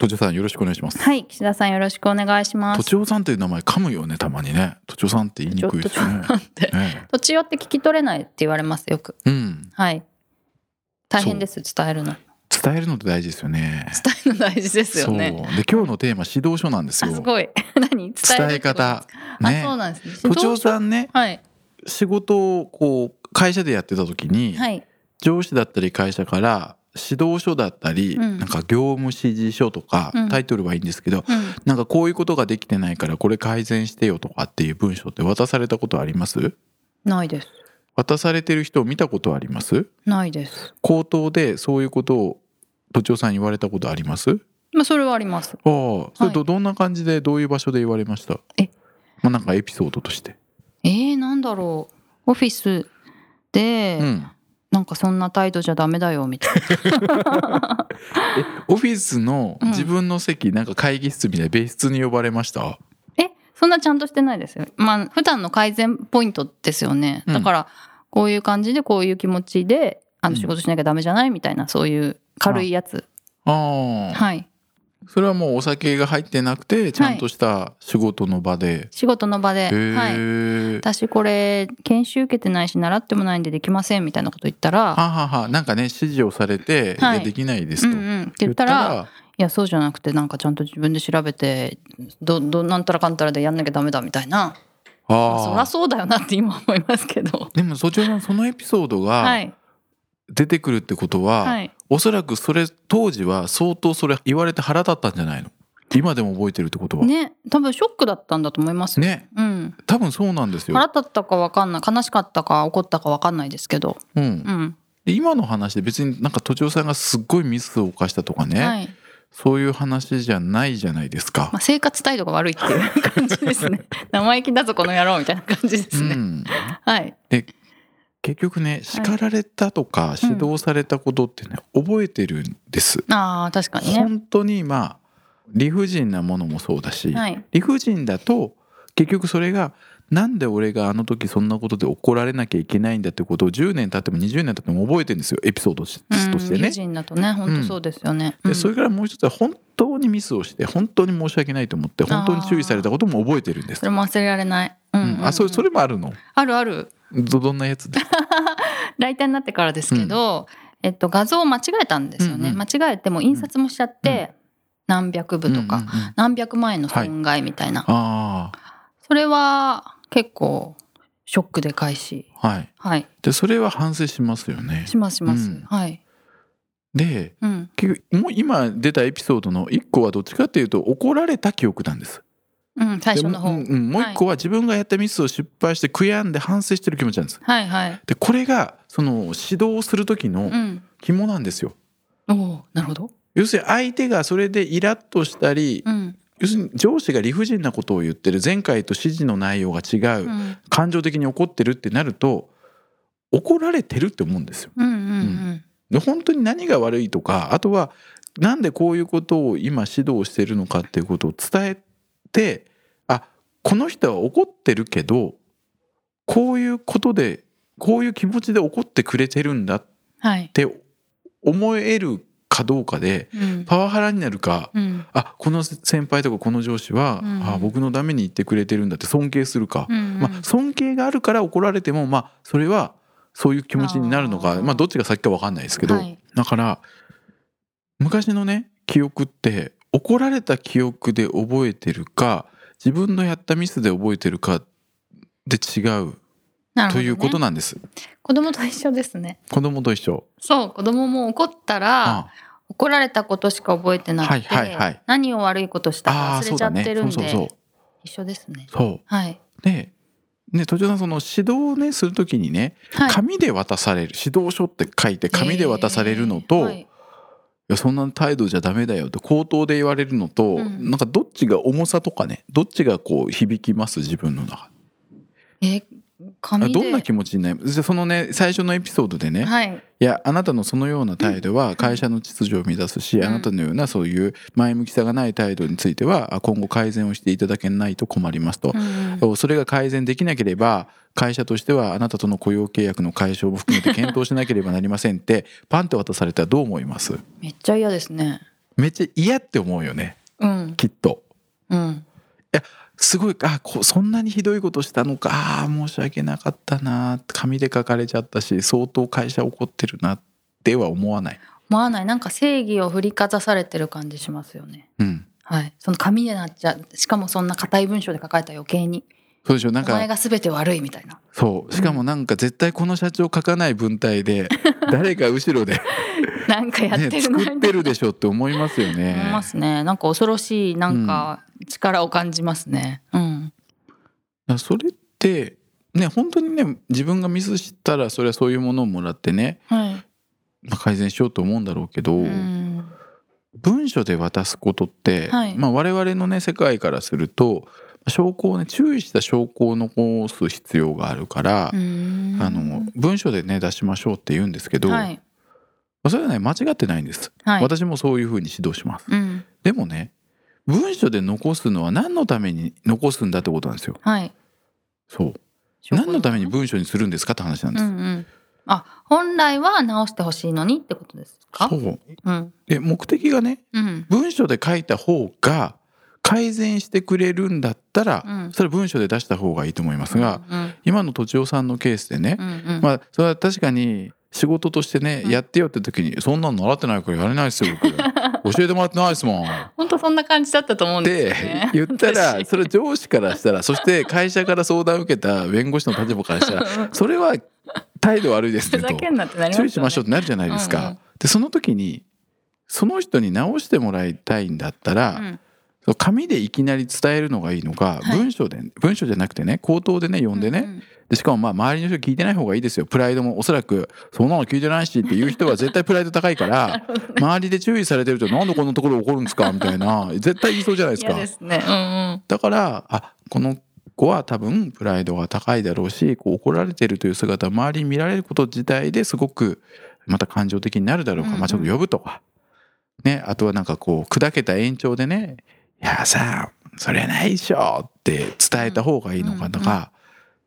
都庁さんよろしくお願いします。はい岸田さんよろしくお願いします。都庁さんという名前噛むよねたまにね都庁さんって言いにくいですよね。ちょっとって。ねって聞き取れないって言われますよく。うん。はい。大変です伝えるの。伝えるのって大事ですよね。伝えるの大事ですよね。で今日のテーマ指導書なんですよ。あすごい。何？伝え方あねそうなんですね。都庁さんねはい。仕事をこう会社でやってた時に、はい。上司だったり会社から指導書だったり、うん。なんか業務指示書とか、うん。タイトルはいいんですけどうん。なんかこういうことができてないからこれ改善してよとかっていう文章って渡されたことあります？ないです。渡されてる人を見たことあります？ないです。口頭でそういうことを都庁さんに言われたことあります？あまあそれはあります。あそれとどんな感じでどういう場所で言われました？え？まあなんかエピソードとして。えー、なんだろう。オフィスで、うんなんかそんな態度じゃダメだよみたいな。えオフィスのうん。自分の席、なんか会議室みたいな別室に呼ばれました？えそんなちゃんとしてないですよ。まあ普段の改善ポイントですよね。うん。だからこういう感じでこういう気持ちであうん。の仕事しなきゃダメじゃない？みたいなそういう軽いやつ。ああ、はいそれはもうお酒が入ってなくてちゃんとした仕事の場で、仕事の場で、はい、私これ研修受けてないし習ってもないんでできませんみたいなこと言ったらははは。なんかね指示をされて、はい。いやできないですと、うんうん。って言ったらいやそうじゃなくてなんかちゃんと自分で調べてどどなんたらかんたらでやんなきゃダメだみたいな。あまあそりゃあそうだよなって今思いますけど。でもそちらのそのエピソードはがい。出てくるってことは、はいおそらくそれ当時は相当それ言われて腹立ったんじゃないの？今でも覚えてるってことは。ね。ね多分ショックだったんだと思いますよ。うん。多分そうなんですよ、腹立ったか分かんない悲しかったか怒ったか分かんないですけど。うん。う、ん。で今の話で別になんか都庁さんがすっごいミスを犯したとかね、はい。そういう話じゃないじゃないですか。まあ、。生活態度が悪いっていう感じですね。生意気だぞこの野郎みたいな感じですね、うん、はい結局ね叱られたとか指導されたことってね、覚えてるんです。ああ確かにね。本当にまあ理不尽なものもそうだし、はい。理不尽だと結局それがなんで俺があの時そんなことで怒られなきゃいけないんだってことを10年経っても20年経っても覚えてるんですよエピソードとしてね。うん理不。尽だとね本当そうですよね、うん。でそれからもう一つは本当にミスをして本当に申し訳ないと思って本当に注意されたことも覚えてるんです。そ。れも忘れられない、うんうんうんうん。あそれそれもあるの？あるあるどどんなやつで？ライターになってからですけど、えっと、画像を間違えたんですよね、うんうん。間違えても印刷もしちゃって、何百部とか、うんうんうん。何百万円の損害みたいな、あそれは結構ショックで返し。あはい。はい。でそれは反省しますよね。しますします、うん。はい、でうん。結局もう今出たエピソードの一個はどっちかっていうと怒られた記憶なんです。うん、最初の方、うんうん。もう一個は自分がやったミスを失敗して悔やんで反省してる気持ちなんです。はいはい。でこれがその指導する時のうん。肝なんですよ。おおなるほど。要するに相手がそれでイラッとしたり、うん。要するに上司が理不尽なことを言ってる前回と指示の内容が違う、うん。感情的に怒ってるってなると怒られてるって思うんですよ。うんうんで本当に何が悪いとかあとはなんでこういうことを今指導してるのかっていうことを伝えてあこの人は怒ってるけどこういうことでこういう気持ちで怒ってくれてるんだっはい。て思えるかどうかでうん。パワハラになるかうん。あこの先輩とかこの上司は、うん。あ僕のために言ってくれてるんだって尊敬するか、うんまあ、尊敬があるから怒られてもまあそれはそういう気持ちになるのか。まあどっちが先か分かんないですけど、はい。だから昔のね記憶って怒られた記憶で覚えてるか自分のやったミスで覚えてるかで違う。ね。ということなんです、子供と一緒ですね。子供と一緒。そう子供も怒ったらあ怒られたことしか覚えてなくて、はいはいはい。何を悪いことしたか忘れちゃってるんで、そうそうそう一緒ですね。そう。はい。でね途中さんその指導をねするときにねはい。紙で渡される。指導書って書いて紙で渡されるのと、えーはいやそんな態度じゃダメだよって口頭で言われるのと、うん。なんかどっちが重さとかねどっちがこう響きます自分の中え紙で。どんな気持ちになるじゃあそのね最初のエピソードでね、はい。いやあなたのそのような態度は会社の秩序を乱すし、うん。あなたのようなそういう前向きさがない態度についてはあ今後改善をしていただけないと困りますと。う、んそれが改善できなければ会社としてはあなたとの雇用契約の解消も含めて検討しなければなりませんって パンって渡されたらどう思います？めっちゃ嫌ですね。めっちゃ嫌って思うよね。うん。きっと。うんすごいあこそんなにひどいことしたのか。あー申し訳なかったな。紙で書かれちゃったし相当会社怒ってるなっては思わない。思わない。なんか正義を振りかざされてる感じしますよね。うん。はい。その紙でなっちゃう。しかもそんな硬い文章で書かれたら余計にそうでしょ。なんお前かが全て悪いみたいな。そう。しかもなんか絶対この社長書かない文体で誰か後ろで、なんかやってね、るな作ってるでしょって思いますよ思いねま。すね。なんか恐ろしいなんか力を感じますね。うん。だからそれってね本当にね自分がミスしたらそれはそういうものをもらってね、はい。まあ、改善しようと思うんだろうけど、うん。文書で渡すことって、はい。まあ、我々のね世界からすると証拠をね注意した証拠を残す必要があるから、うん。あの文書でね出しましょうって言うんですけど、はい。まあそれはね間違ってないんです、はい。私もそういうふうに指導します。うん。でもね文書で残すのは何のために残すんだってことなんですよ。はい。そう。何のために文書にするんですかって話なんです、うんうん。あ本来は直してほしいのにってことですか？そう。うん。で目的がねうん。文書で書いた方が改善してくれるんだったら、うん。それは文書で出した方がいいと思いますが、うん今のとちおさんのケースでね、うんうん。まあそれは確かに仕事としてね、うん。やってよって時に「そんなの習ってないからやれないですよ僕。教えてもらってないですもん」っ本当そんな感じだったと思うんですよてね言ったら私。それ上司からしたらそして会社から相談を受けた弁護士の立場からしたらそれは態度悪いですふね。と注意しましょうってなるじゃないですか。うんうん。でその時にその人に直してもらいたいんだったら、うん紙でいきなり伝えるのがいいのか、はい。文章で文章じゃなくてね口頭でね読んでね、うんうん。でしかもまあ周りの人聞いてない方がいいですよ。プライドもおそらくそんなの聞いてないしっていう人は絶対プライド高いから 周りで注意されてるとなんでこんなところ怒るんですか？みたいな絶対言いそうじゃないですか。嫌ですね。うんうん。だからあこの子は多分プライドが高いだろうしこう怒られてるという姿を周りに見られること自体ですごくまた感情的になるだろうか、うんうん。まあちょっと呼ぶとか。ねあとはなんかこう砕けた延長でね「いやさそれはないでしょ」って伝えた方がいいのかとか、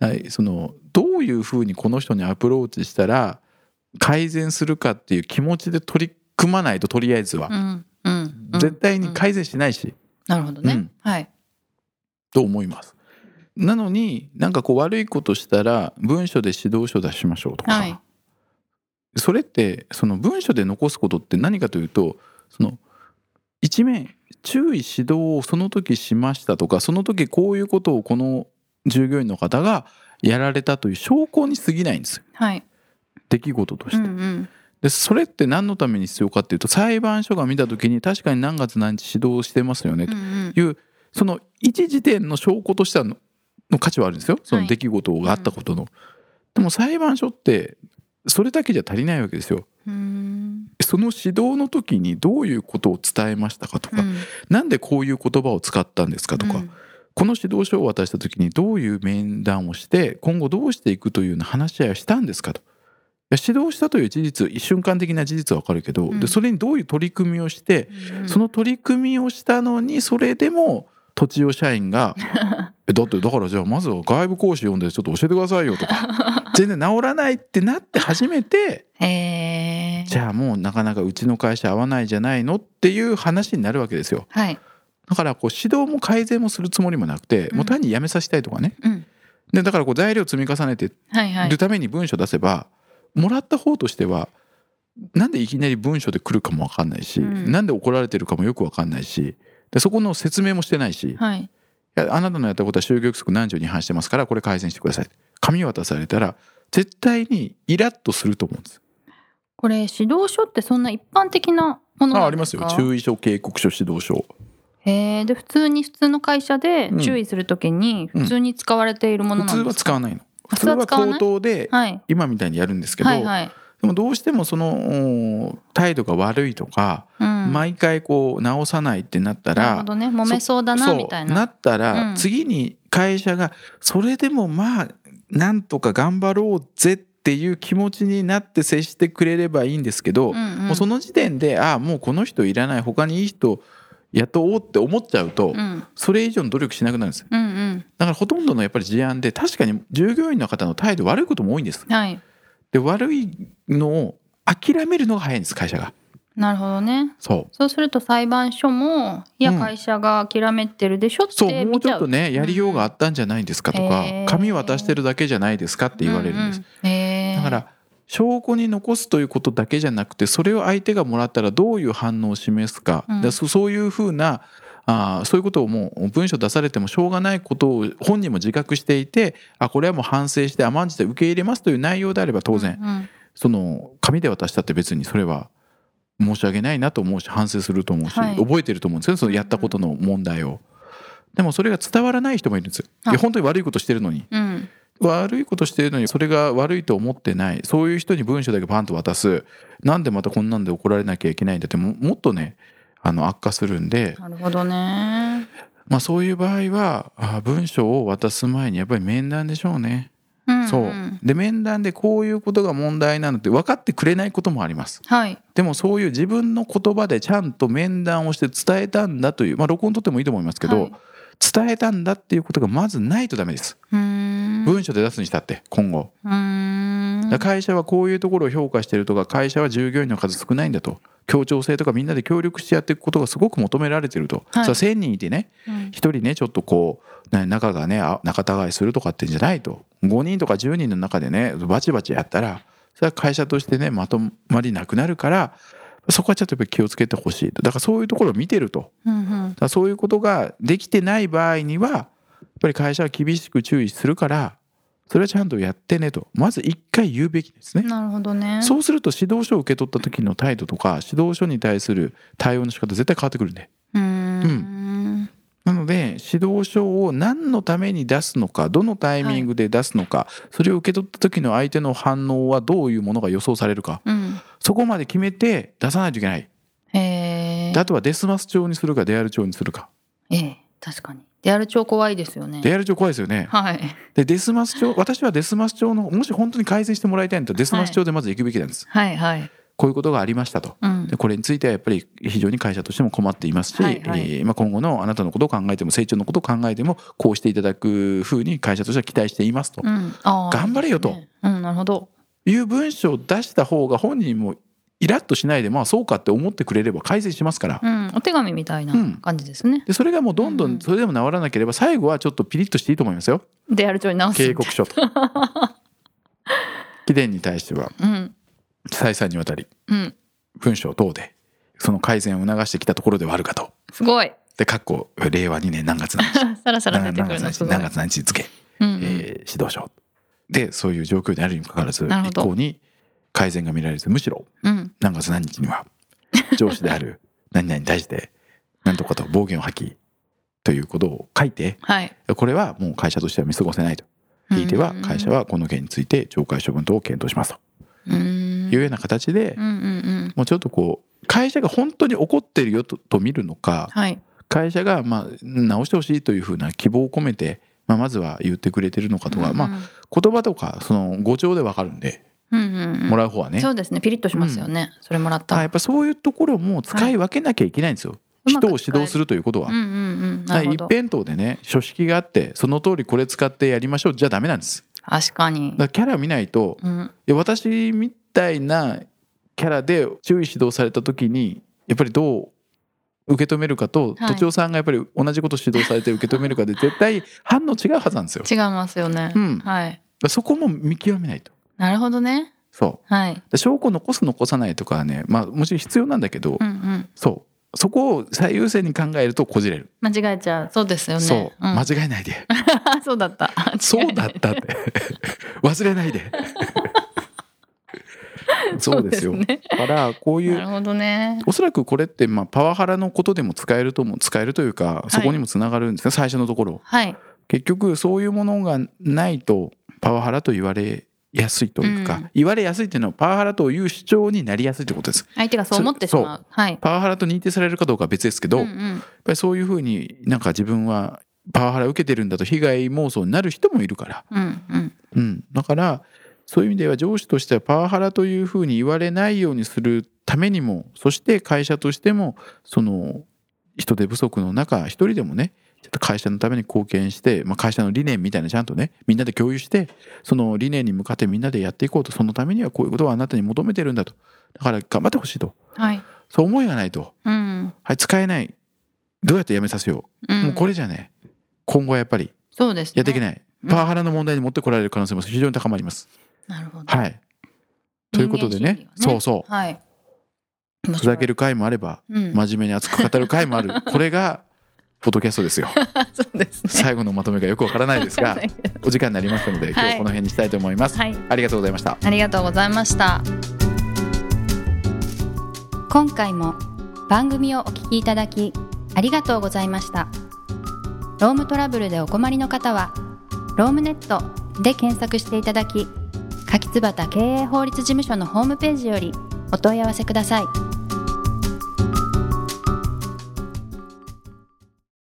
はいそのどういうふうにこの人にアプローチしたら改善するかっていう気持ちで取り組まないととりあえずは、うんうんうん。絶対に改善しないし、なるほどね、うん。はい。と思います。なのになんかこう悪いことしたら文書で指導書出しましょうとか、はい。それってその文書で残すことって何かというとその一面注意指導をその時しましたとかその時こういうことをこの従業員の方がやられたという証拠に過ぎないんですよ。はい。出来事とうして。んうん。でそれって何のために必要かっていうと裁判所が見た時に確かに何月何日指導してますよねと。うんうん。いうその一時点の証拠としてはのの価値はあるんですよ。そのはい出来事があったことの。でも裁判所ってそれだけじゃ足りないわけですよ。うんその指導の時にどういうことを伝えましたかとか、うん。なんでこういう言葉を使ったんですかとか、うん。この指導書を渡した時にどういう面談をして今後どうしていくというような話し合いをしたんですかと。指導したという事実瞬間的な事実はわかるけど、うん。でそれにどういう取り組みをして、うん。その取り組みをしたのにそれでも土地を社員が「えだってだからじゃあまずは外部講師呼んでちょっと教えてくださいよ」とか全然治らないってなって初めてへえじゃあもうなかなかうちの会社合わないじゃないのっていう話になるわけですよ。はい。だからこう指導も改善もするつもりもなくてうん。もう単にやめさせたいとかね。うん。でだからこう材料積み重ねてはいはい。るために文章出せばもらった方としてはなんでいきなり文章で来るかも分かんないし、うん。なんで怒られてるかもよく分かんないしでそこの説明もしてないし、いはいやあなたのやったことは就業規則何条に違反してますからこれ改善してください。紙渡されたら絶対にイラッとすると思うんです。これ指導書ってそんな一般的なものあありますすよ。注意書警告書指導書。へえで普通に普通の会社でうん。注意するときに普通に使われているもの普通はなんですか、使わないの。普普通は口頭ではい。今みたいにやるんですけど、はいはいでもどうしてもそのお態度が悪いとか、うん。毎回こう直さないってなったらなるほどね。揉めそうだなみたいな。なったら、うん。次に会社がそれでもまあなんとか頑張ろうぜっていう気持ちになって接してくれればいいんですけど、うんうん。もうその時点でああもうこの人いらない他にいい人雇おうって思っちゃうと、うん。それ以上の努力しなくなるんですよ。うんうん。だからほとんどのやっぱり事案で確かに従業員の方の態度悪いことも多いんです。はいで悪いのを諦めるのが早いんです会社が。なるほどね。そう。そうすると裁判所もいやうん。会社が諦めてるでしょっそうもうちょっとねやりようがあったんじゃないですかとか、へー。紙渡してるだけじゃないですかって言われるんです、うんうんだから証拠に残すということだけじゃなくてそれを相手がもらったらどういう反応を示すか,、うん。そそういうふうなあーそういうことをもう文章出されてもしょうがないことを本人も自覚していてあこれはもう反省して甘んじて受け入れますという内容であれば当然、うんうん。その紙で渡したって別にそれは申し訳ないなと思うし反省すると思うし、はい。覚えてると思うんですけどそのやったことの問題を。でもそれが伝わらない人もいるんですよ。本当に悪いことしてるのに。うん。悪いことしてるのにそれが悪いと思ってないそういう人に文章だけパンと渡す。なんでまたこんなんで怒られなきゃいけないんだってももっとねあの悪化するんで、なるほどね。まあ、そういう場合はあ文章を渡す前にやっぱり面談でしょうね。うんんそう。で面談でこういうことが問題なのって分かってくれないこともあります。はい。でもそういう自分の言葉でちゃんと面談をして伝えたんだというまあ録音取ってもいいと思いますけど、はい伝えたんだっていうことがまずないとダメです。文章で出すにしたって今後。会社はこういうところを評価してるとか会社は従業員の数少ないんだと。協調性とかみんなで協力してやっていくことがすごく求められてると、はい。それは1,000人いてねうん。1人ねちょっとこうね仲がねあ仲違いするとかってんじゃないと。5人とか10人の中でねバチバチやったらそれは会社としてねまとまりなくなるからそこはちょっとやっぱり気をつけてほしい。とだからそういうところを見てると。うんうん。そういうことができてない場合にはやっぱり会社は厳しく注意するからそれはちゃんとやってねと。まず一回言うべきですね。なるほどね。そうすると指導書を受け取った時の態度とか指導書に対する対応の仕方絶対変わってくるんで。うーん。なので指導書を何のために出すのかどのタイミングで出すのか、それを受け取った時の相手の反応はどういうものが予想されるか。うんそこまで決めて出さないといけない。へえであとはデスマス帳にするかデアル帳にするか。ええ確かに。デアル帳怖いですよね。デアル帳怖いですよね。はい。でデスマス帳私はデスマス帳のもし本当に改善してもらいたいんだったらデスマス帳でまず行くべきなんです。はいはい。こういうことがありましたと。うん。でこれについてはやっぱり非常に会社としても困っていますし、はいはい。えーまあ、今後のあなたのことを考えても成長のことを考えてもこうしていただくふうに会社としては期待していますと。うん。頑張れよと。ね。うんなるほどいう文章を出した方が本人もイラッとしないでまあそうかって思ってくれれば改善しますから。うんお手紙みたいなうん。感じですね。でそれがもうどんどうん。んそれでも治らなければ最後はちょっとピリッとしていいと思いますよ。デアル帳に直す警告書と。貴殿に対しては。うん。再三にわたりうん。文章等でその改善を促してきたところではあるかと。すごい。で、かっこ令和2年何月何日。さらさら出何てくるのすごい。何月何日付、うんうん。えー指導書でそういう状況であるにもかかわらず一向に改善が見られずむしろうん。何月何日には上司である 何々に対して何とかと暴言を吐きということを書いてはい。これはもう会社としては見過ごせないと。ひいては会社はこの件について懲戒処分等を検討しますと。うん。いうような形でもうちょっとこう会社が本当に怒ってるよとと見るのかはい。会社がまあ直してほしいというふうな希望を込めて、まあ、まずは言ってくれてるのかとか、まあ言葉とかその語調でわかるんでうんうんうん。もらう方はね、そうですね。ピリッとしますよね。それもらったら。あやっぱそういうところも使い分けなきゃいけないんですよ、うまく人を指導するということは。うんうんうん。一辺倒でね書式があってその通りこれ使ってやりましょうじゃダメなんです。確かに。だからキャラ見ないとうん。いや私みたいなキャラで注意指導された時にやっぱりどう受け止めるかと、はい。都庁さんがやっぱり同じこと指導されて受け止めるかで絶対 反応違うはずなんですよ。違いますよね。うん。はい。そこも見極めないと。なるほどね。そう。はい。で証拠を残す残さないとかはねまあもちろん必要なんだけど、うんうん。そう。そこを最優先に考えるとこじれる、間違えちゃう。そうですよね。そう、ん。間違えないで。そうだった。そうだったって。忘れないで そうですよ。だからこういうなるほどね。おそらくこれってまあパワハラのことでも使えるとも使えるというかそこにもつながるんですね、最初のところ。はい。結局そういうものがないとパワハラと言われやすいというか、うん。言われやすいっていうのはパワハラという主張になりやすいってことです。相手がそう思ってしまう。はい。パワハラと認定されるかどうかは別ですけど、やっうん。うんぱりそういうふうになんか自分はパワハラ受けてるんだと被害妄想になる人もいるから、うんうん。うん、だからそういう意味では上司としてはパワハラというふうに言われないようにするためにもそして会社としてもその人手不足の中一人でもねちょっと会社のために貢献して、まあ、会社の理念みたいなちゃんとねみんなで共有してその理念に向かってみんなでやっていこうとそのためにはこういうことをあなたに求めてるんだと。だから頑張ってほしいと。はい。そう思いがないと、うん。はい、使えない。どうやって辞めさせよう、うん。もうこれじゃね今後はやっぱりそうですね。やっていけない、うん。パワハラの問題に持ってこられる可能性も非常に高まります。なるほど。はい。ということでね人間心理がそうそう。はい。ふざける回もあればうん。真面目に熱く語る回もある。これがポッドキャストですよ。そうですね。最後のまとめがよくわからないですが お時間になりましたので今日この辺にしたいと思います、はい。ありがとうございました。ありがとうございました。今回も番組をお聞きいただきありがとうございました。ロームトラブルでお困りの方はロームネットで検索していただき柿椿経営法律事務所のホームページよりお問い合わせください。